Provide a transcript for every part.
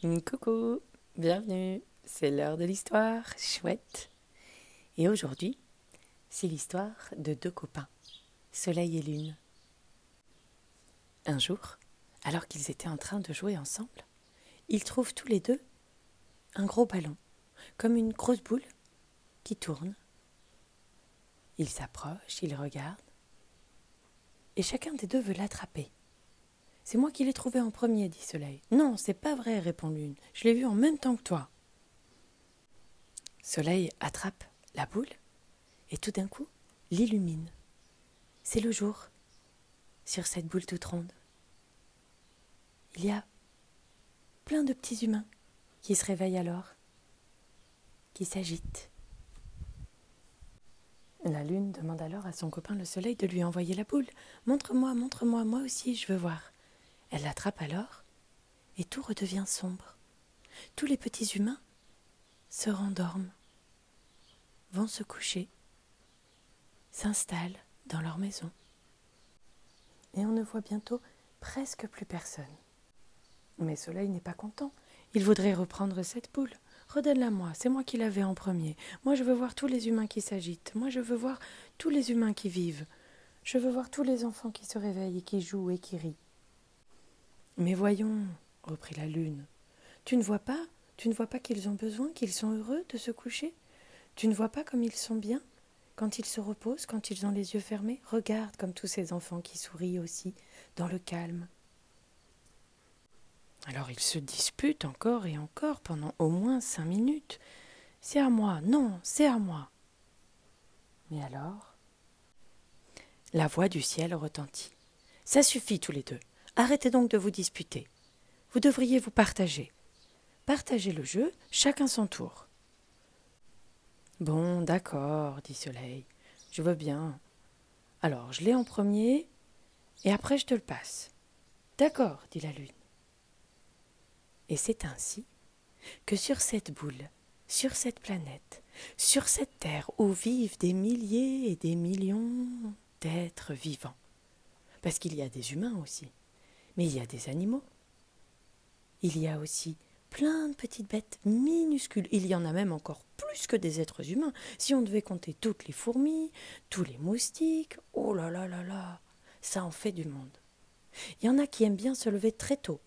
Coucou, bienvenue, c'est l'heure de l'histoire, chouette. Et aujourd'hui, c'est l'histoire de deux copains, Soleil et Lune. Un jour, alors qu'ils étaient en train de jouer ensemble, ils trouvent tous les deux un gros ballon, comme une grosse boule qui tourne. Ils s'approchent, ils regardent, et chacun des deux veut l'attraper. C'est moi qui l'ai trouvé en premier, dit Soleil. Non, c'est pas vrai, répond Lune. Je l'ai vu en même temps que toi. Soleil attrape la boule et tout d'un coup l'illumine. C'est le jour sur cette boule toute ronde. Il y a plein de petits humains qui se réveillent alors, qui s'agitent. La lune demande alors à son copain le soleil de lui envoyer la boule. Montre-moi, montre-moi, moi aussi, je veux voir. Elle l'attrape alors, et tout redevient sombre. Tous les petits humains se rendorment, vont se coucher, s'installent dans leur maison. Et on ne voit bientôt presque plus personne. Mais Soleil n'est pas content. Il voudrait reprendre cette boule. Redonne-la moi, c'est moi qui l'avais en premier. Moi je veux voir tous les humains qui s'agitent. Moi je veux voir tous les humains qui vivent. Je veux voir tous les enfants qui se réveillent et qui jouent et qui rient. Mais voyons, reprit la lune, tu ne vois pas, tu ne vois pas qu'ils ont besoin, qu'ils sont heureux de se coucher? Tu ne vois pas comme ils sont bien? Quand ils se reposent, quand ils ont les yeux fermés Regarde comme tous ces enfants qui sourient aussi, dans le calme. Alors ils se disputent encore et encore pendant au moins cinq minutes. C'est à moi, non, c'est à moi. Mais alors? La voix du ciel retentit. Ça suffit tous les deux. Arrêtez donc de vous disputer. Vous devriez vous partager. Partagez le jeu, chacun son tour. Bon, d'accord, dit Soleil. Je veux bien. Alors, je l'ai en premier, et après je te le passe. D'accord, dit la Lune. Et c'est ainsi que sur cette boule, sur cette planète, sur cette terre où vivent des milliers et des millions d'êtres vivants, parce qu'il y a des humains aussi, mais il y a des animaux. Il y a aussi plein de petites bêtes minuscules. Il y en a même encore plus que des êtres humains. Si on devait compter toutes les fourmis, tous les moustiques, oh là là là là, ça en fait du monde. Il y en a qui aiment bien se lever très tôt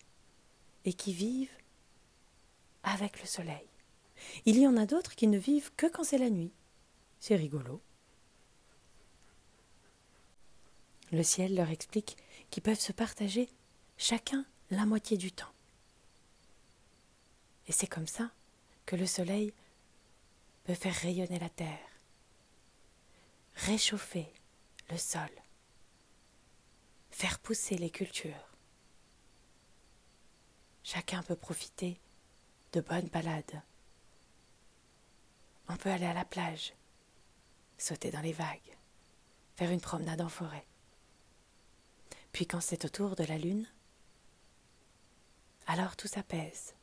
et qui vivent avec le soleil. Il y en a d'autres qui ne vivent que quand c'est la nuit. C'est rigolo. Le ciel leur explique qu'ils peuvent se partager chacun la moitié du temps. Et c'est comme ça que le soleil peut faire rayonner la terre, réchauffer le sol, faire pousser les cultures. Chacun peut profiter de bonnes balades. On peut aller à la plage, sauter dans les vagues, faire une promenade en forêt. Puis quand c'est au tour de la lune, alors tout s'apaise.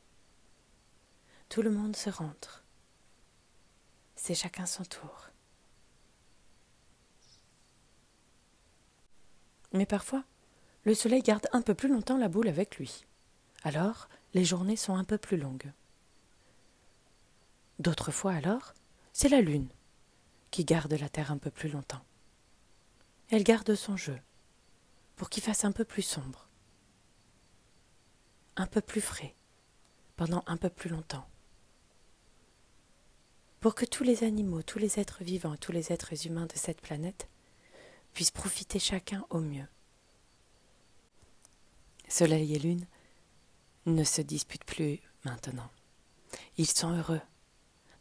Tout le monde se rentre. C'est chacun son tour. Mais parfois, le soleil garde un peu plus longtemps la boule avec lui. Alors, les journées sont un peu plus longues. D'autres fois alors, c'est la lune qui garde la terre un peu plus longtemps. Elle garde son jeu pour qu'il fasse un peu plus sombre un peu plus frais, pendant un peu plus longtemps. Pour que tous les animaux, tous les êtres vivants, tous les êtres humains de cette planète puissent profiter chacun au mieux. Soleil et Lune ne se disputent plus maintenant. Ils sont heureux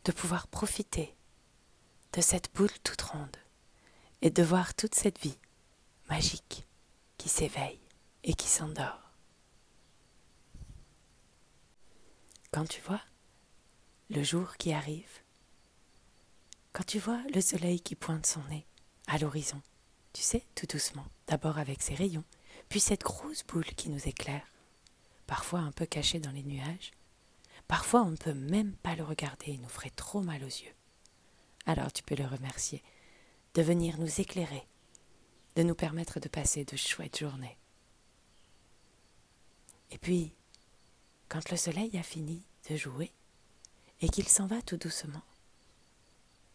de pouvoir profiter de cette boule toute ronde et de voir toute cette vie magique qui s'éveille et qui s'endort. Quand tu vois le jour qui arrive, quand tu vois le soleil qui pointe son nez à l'horizon, tu sais, tout doucement, d'abord avec ses rayons, puis cette grosse boule qui nous éclaire, parfois un peu cachée dans les nuages, parfois on ne peut même pas le regarder, il nous ferait trop mal aux yeux. Alors tu peux le remercier de venir nous éclairer, de nous permettre de passer de chouettes journées. Et puis, quand le soleil a fini de jouer et qu'il s'en va tout doucement,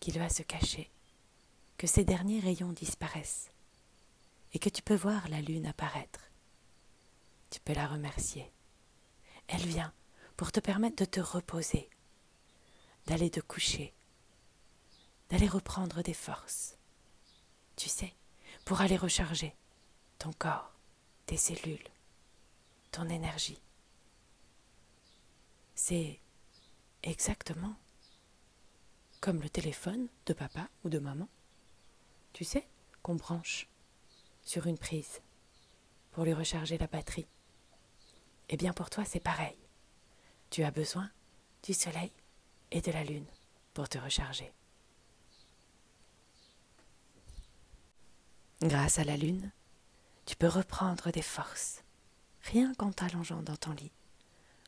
qu'il va se cacher, que ses derniers rayons disparaissent et que tu peux voir la lune apparaître. Tu peux la remercier. Elle vient pour te permettre de te reposer, d'aller te coucher, d'aller reprendre des forces. Tu sais, pour aller recharger ton corps, tes cellules, ton énergie. C'est exactement comme le téléphone de papa ou de maman. Tu sais, qu'on branche sur une prise pour lui recharger la batterie. Eh bien pour toi c'est pareil. Tu as besoin du soleil et de la lune pour te recharger. Grâce à la lune, tu peux reprendre des forces, rien qu'en t'allongeant dans ton lit,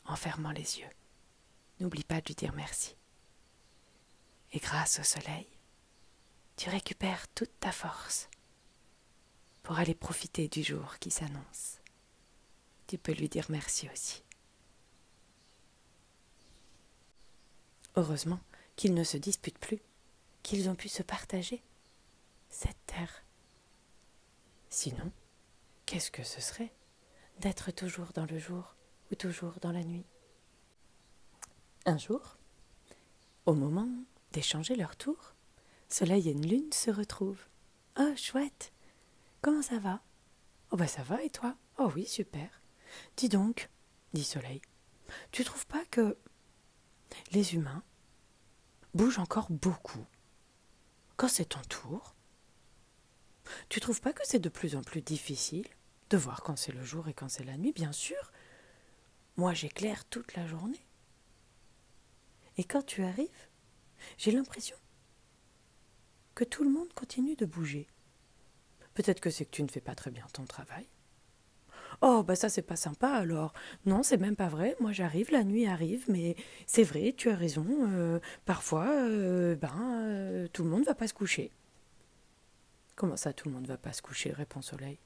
en fermant les yeux. N'oublie pas de lui dire merci. Et grâce au soleil, tu récupères toute ta force pour aller profiter du jour qui s'annonce. Tu peux lui dire merci aussi. Heureusement qu'ils ne se disputent plus, qu'ils ont pu se partager cette terre. Sinon, qu'est-ce que ce serait d'être toujours dans le jour ou toujours dans la nuit? Un jour, au moment d'échanger leur tour, Soleil et Lune se retrouvent. Oh, chouette Comment ça va? Oh, bah ça va, et toi? Oh oui, super. Dis donc, dit Soleil, tu trouves pas que les humains bougent encore beaucoup? Quand c'est ton tour Tu trouves pas que c'est de plus en plus difficile de voir quand c'est le jour et quand c'est la nuit? Bien sûr, moi j'éclaire toute la journée. Et quand tu arrives, j'ai l'impression que tout le monde continue de bouger. Peut-être que c'est que tu ne fais pas très bien ton travail. Oh, bah ça, c'est pas sympa alors. Non, c'est même pas vrai. Moi, j'arrive, la nuit arrive, mais c'est vrai, tu as raison. Euh, parfois, euh, ben, euh, tout le monde va pas se coucher. Comment ça, tout le monde va pas se coucher? répond Soleil.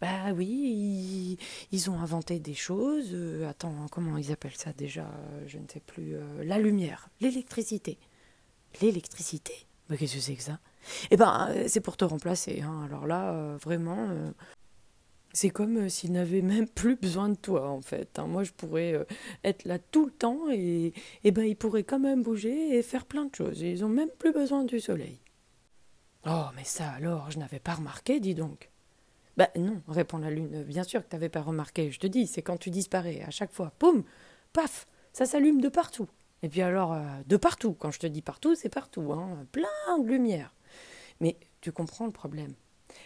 Bah oui, ils, ont inventé des choses. attends, comment ils appellent ça déjà Je ne sais plus. la lumière, l'électricité. L'électricité? Mais qu'est-ce que c'est que ça? Eh ben, euh, c'est pour te remplacer. Hein. Alors là, euh, vraiment, euh, c'est comme s'ils n'avaient même plus besoin de toi, en fait. Hein. Moi, je pourrais être là tout le temps et, et ben, ils pourraient quand même bouger et faire plein de choses. Ils n'ont même plus besoin du soleil. Oh, mais ça alors, je n'avais pas remarqué, dis donc. Ben non, répond la lune. Bien sûr que tu n'avais pas remarqué. Je te dis, c'est quand tu disparais. À chaque fois, poum, paf, ça s'allume de partout. Et puis alors, de partout. Quand je te dis partout, c'est partout. Hein. Plein de lumière. Mais tu comprends le problème.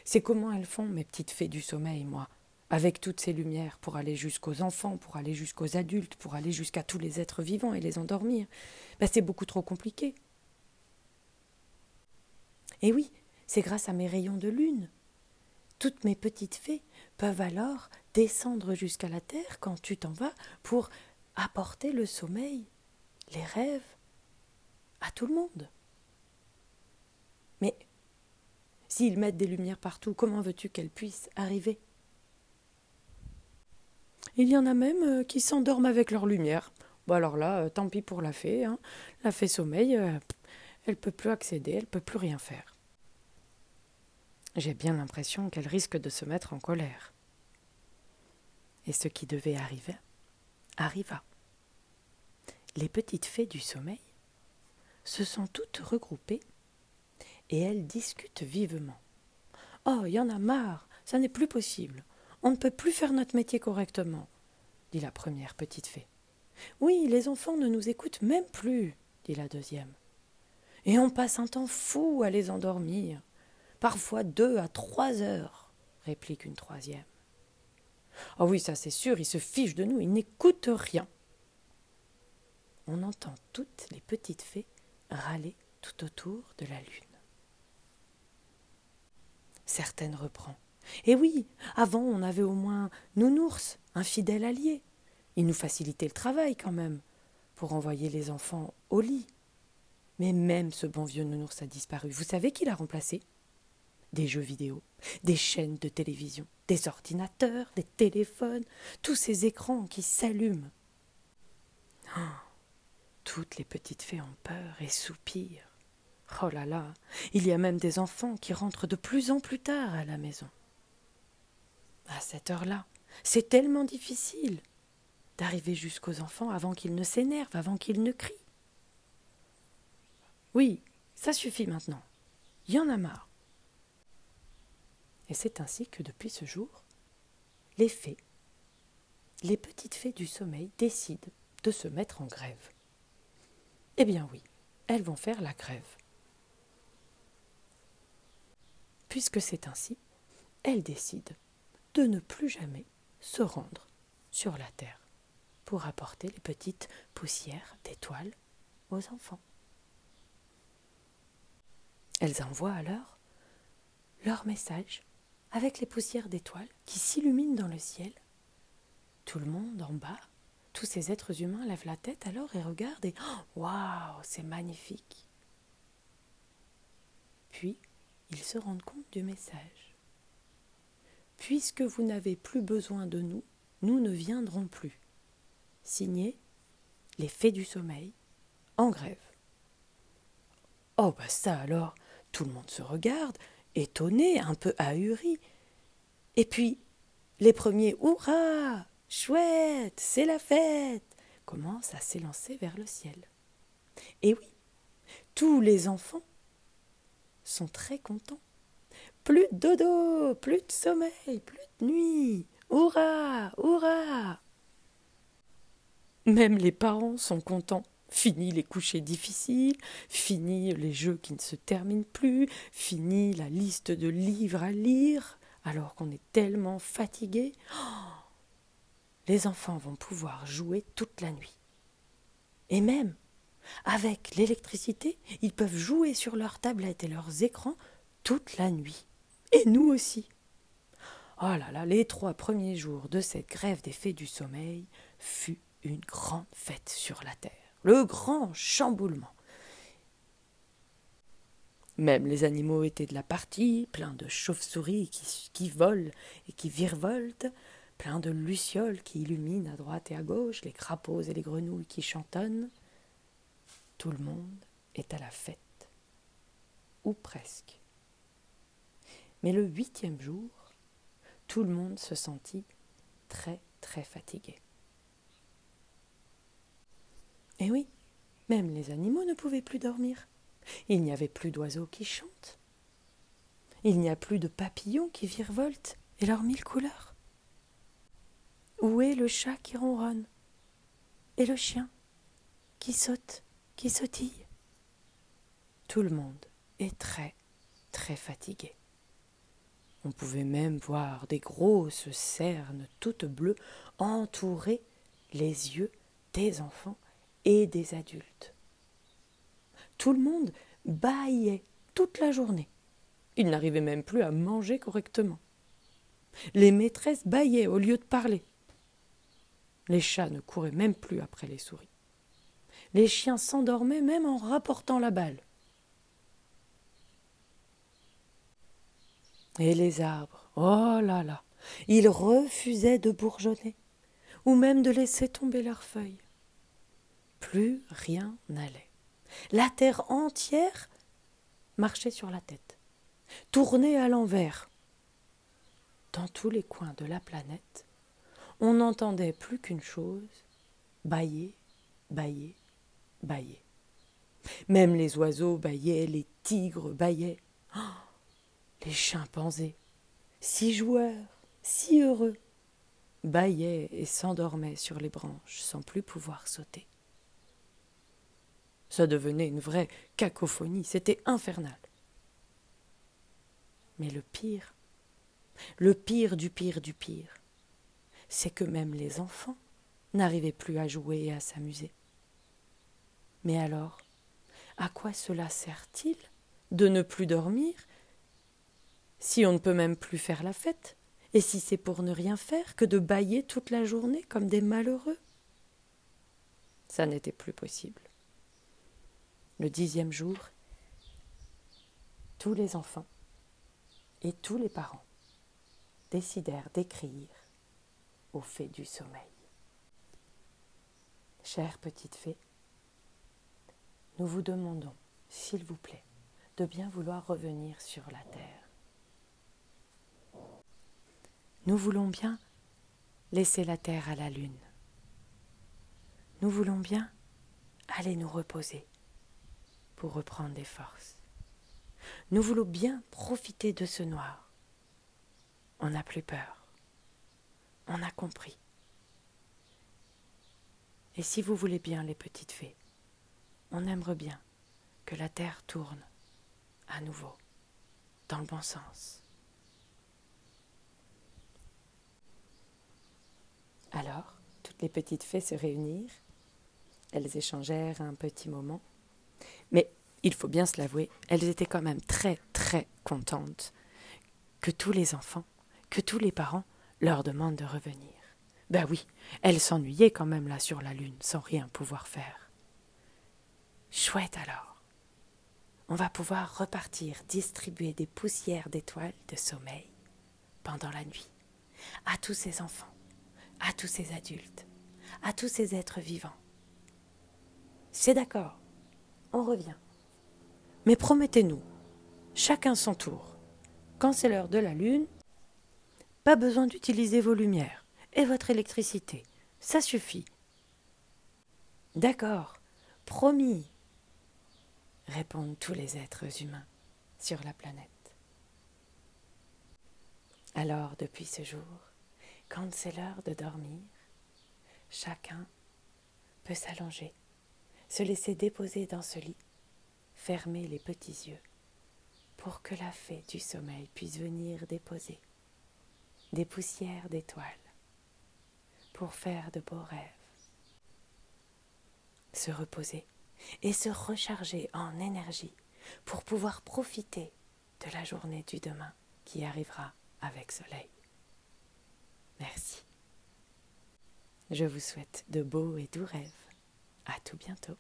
C'est comment elles font, mes petites fées du sommeil, moi, avec toutes ces lumières, pour aller jusqu'aux enfants, pour aller jusqu'aux adultes, pour aller jusqu'à tous les êtres vivants et les endormir? Ben, c'est beaucoup trop compliqué. Et oui, c'est grâce à mes rayons de lune. Toutes mes petites fées peuvent alors descendre jusqu'à la terre quand tu t'en vas pour apporter le sommeil, les rêves à tout le monde. Mais S'ils mettent des lumières partout, comment veux-tu qu'elles puissent arriver? Il y en a même euh, qui s'endorment avec leur lumière. Bon alors là, euh, tant pis pour la fée. Hein. La fée sommeil, euh, elle peut plus accéder, elle peut plus rien faire. J'ai bien l'impression qu'elle risque de se mettre en colère. Et ce qui devait arriver arriva. Les petites fées du sommeil se sont toutes regroupées et elles discutent vivement. Oh, il y en a marre, ça n'est plus possible. On ne peut plus faire notre métier correctement, dit la première petite fée. Oui, les enfants ne nous écoutent même plus, dit la deuxième. Et on passe un temps fou à les endormir, parfois deux à trois heures, réplique une troisième. Oh oui, ça c'est sûr, ils se fichent de nous, ils n'écoutent rien. On entend toutes les petites fées râler tout autour de la lune certaines reprend. Et oui, avant on avait au moins Nounours, un fidèle allié. Il nous facilitait le travail quand même, pour envoyer les enfants au lit. Mais même ce bon vieux Nounours a disparu. Vous savez qui l'a remplacé? Des jeux vidéo, des chaînes de télévision, des ordinateurs, des téléphones, tous ces écrans qui s'allument toutes les petites fées ont peur et soupirent. Oh là là, il y a même des enfants qui rentrent de plus en plus tard à la maison. À cette heure-là, c'est tellement difficile d'arriver jusqu'aux enfants avant qu'ils ne s'énervent, avant qu'ils ne crient. Oui, ça suffit maintenant. Il y en a marre. Et c'est ainsi que depuis ce jour, les fées, les petites fées du sommeil décident de se mettre en grève. Eh bien oui, elles vont faire la grève. Puisque c'est ainsi, elles décident de ne plus jamais se rendre sur la terre pour apporter les petites poussières d'étoiles aux enfants. Elles envoient alors leur message avec les poussières d'étoiles qui s'illuminent dans le ciel. Tout le monde en bas, tous ces êtres humains lèvent la tête alors et regardent et waouh, c'est magnifique. Puis ils se rendent compte du message. Puisque vous n'avez plus besoin de nous, nous ne viendrons plus. Signé Les Fées du Sommeil, en grève. Oh, bah ça alors, tout le monde se regarde, étonné, un peu ahuri. Et puis, les premiers Hurrah Chouette C'est la fête commencent à s'élancer vers le ciel. Et oui, tous les enfants sont très contents. Plus de dodo, plus de sommeil, plus de nuit. Hurrah Hurrah Même les parents sont contents. Fini les couchers difficiles, fini les jeux qui ne se terminent plus, fini la liste de livres à lire, alors qu'on est tellement fatigué. Oh les enfants vont pouvoir jouer toute la nuit. Et même, avec l'électricité, ils peuvent jouer sur leurs tablettes et leurs écrans toute la nuit. Et nous aussi. Oh là là, les trois premiers jours de cette grève des fées du sommeil fut une grande fête sur la terre le grand chamboulement. Même les animaux étaient de la partie, plein de chauves-souris qui, qui, volent et qui virevoltent, plein de lucioles qui illuminent à droite et à gauche, les crapauds et les grenouilles qui chantonnent. Tout le monde est à la fête, ou presque. Mais le huitième jour, tout le monde se sentit très très fatigué. Eh oui, même les animaux ne pouvaient plus dormir. Il n'y avait plus d'oiseaux qui chantent. Il n'y a plus de papillons qui virevoltent et leurs mille couleurs. Où est le chat qui ronronne Et le chien qui saute, qui sautille? Tout le monde est très, très fatigué. On pouvait même voir des grosses cernes toutes bleues entourer les yeux des enfants et des adultes. Tout le monde bâillait toute la journée. Ils n'arrivaient même plus à manger correctement. Les maîtresses bâillaient au lieu de parler. Les chats ne couraient même plus après les souris. Les chiens s'endormaient même en rapportant la balle. Et les arbres, oh là là, ils refusaient de bourgeonner, ou même de laisser tomber leurs feuilles plus rien n'allait. La terre entière marchait sur la tête, tournait à l'envers. Dans tous les coins de la planète, on n'entendait plus qu'une chose bailler, bailler, bailler. Même les oiseaux baillaient, les tigres baillaient. Oh, les chimpanzés, si joueurs, si heureux, baillaient et s'endormaient sur les branches sans plus pouvoir sauter. Ça devenait une vraie cacophonie, c'était infernal. Mais le pire, le pire du pire du pire, c'est que même les enfants n'arrivaient plus à jouer et à s'amuser. Mais alors, à quoi cela sert-il de ne plus dormir si on ne peut même plus faire la fête et si c'est pour ne rien faire que de bâiller toute la journée comme des malheureux? Ça n'était plus possible le dixième jour, tous les enfants et tous les parents décidèrent d'écrire au fait du sommeil. Chère petite fée, nous vous demandons, s'il vous plaît, de bien vouloir revenir sur la terre. Nous voulons bien laisser la terre à la lune. Nous voulons bien aller nous reposer reprendre des forces. Nous voulons bien profiter de ce noir. On n'a plus peur. On a compris. Et si vous voulez bien, les petites fées, on aimerait bien que la terre tourne à nouveau dans le bon sens. Alors, toutes les petites fées se réunirent. Elles échangèrent un petit moment. Mais il faut bien se l'avouer, elles étaient quand même très très contentes que tous les enfants, que tous les parents leur demandent de revenir. Ben oui, elles s'ennuyaient quand même là sur la lune sans rien pouvoir faire. Chouette alors. On va pouvoir repartir distribuer des poussières d'étoiles de sommeil pendant la nuit à tous ces enfants, à tous ces adultes, à tous ces êtres vivants. C'est d'accord, on revient. Mais promettez-nous, chacun son tour, quand c'est l'heure de la lune, pas besoin d'utiliser vos lumières et votre électricité, ça suffit. D'accord, promis, répondent tous les êtres humains sur la planète. Alors, depuis ce jour, quand c'est l'heure de dormir, chacun peut s'allonger, se laisser déposer dans ce lit fermer les petits yeux pour que la fée du sommeil puisse venir déposer des poussières d'étoiles pour faire de beaux rêves, se reposer et se recharger en énergie pour pouvoir profiter de la journée du demain qui arrivera avec soleil. Merci. Je vous souhaite de beaux et doux rêves. À tout bientôt.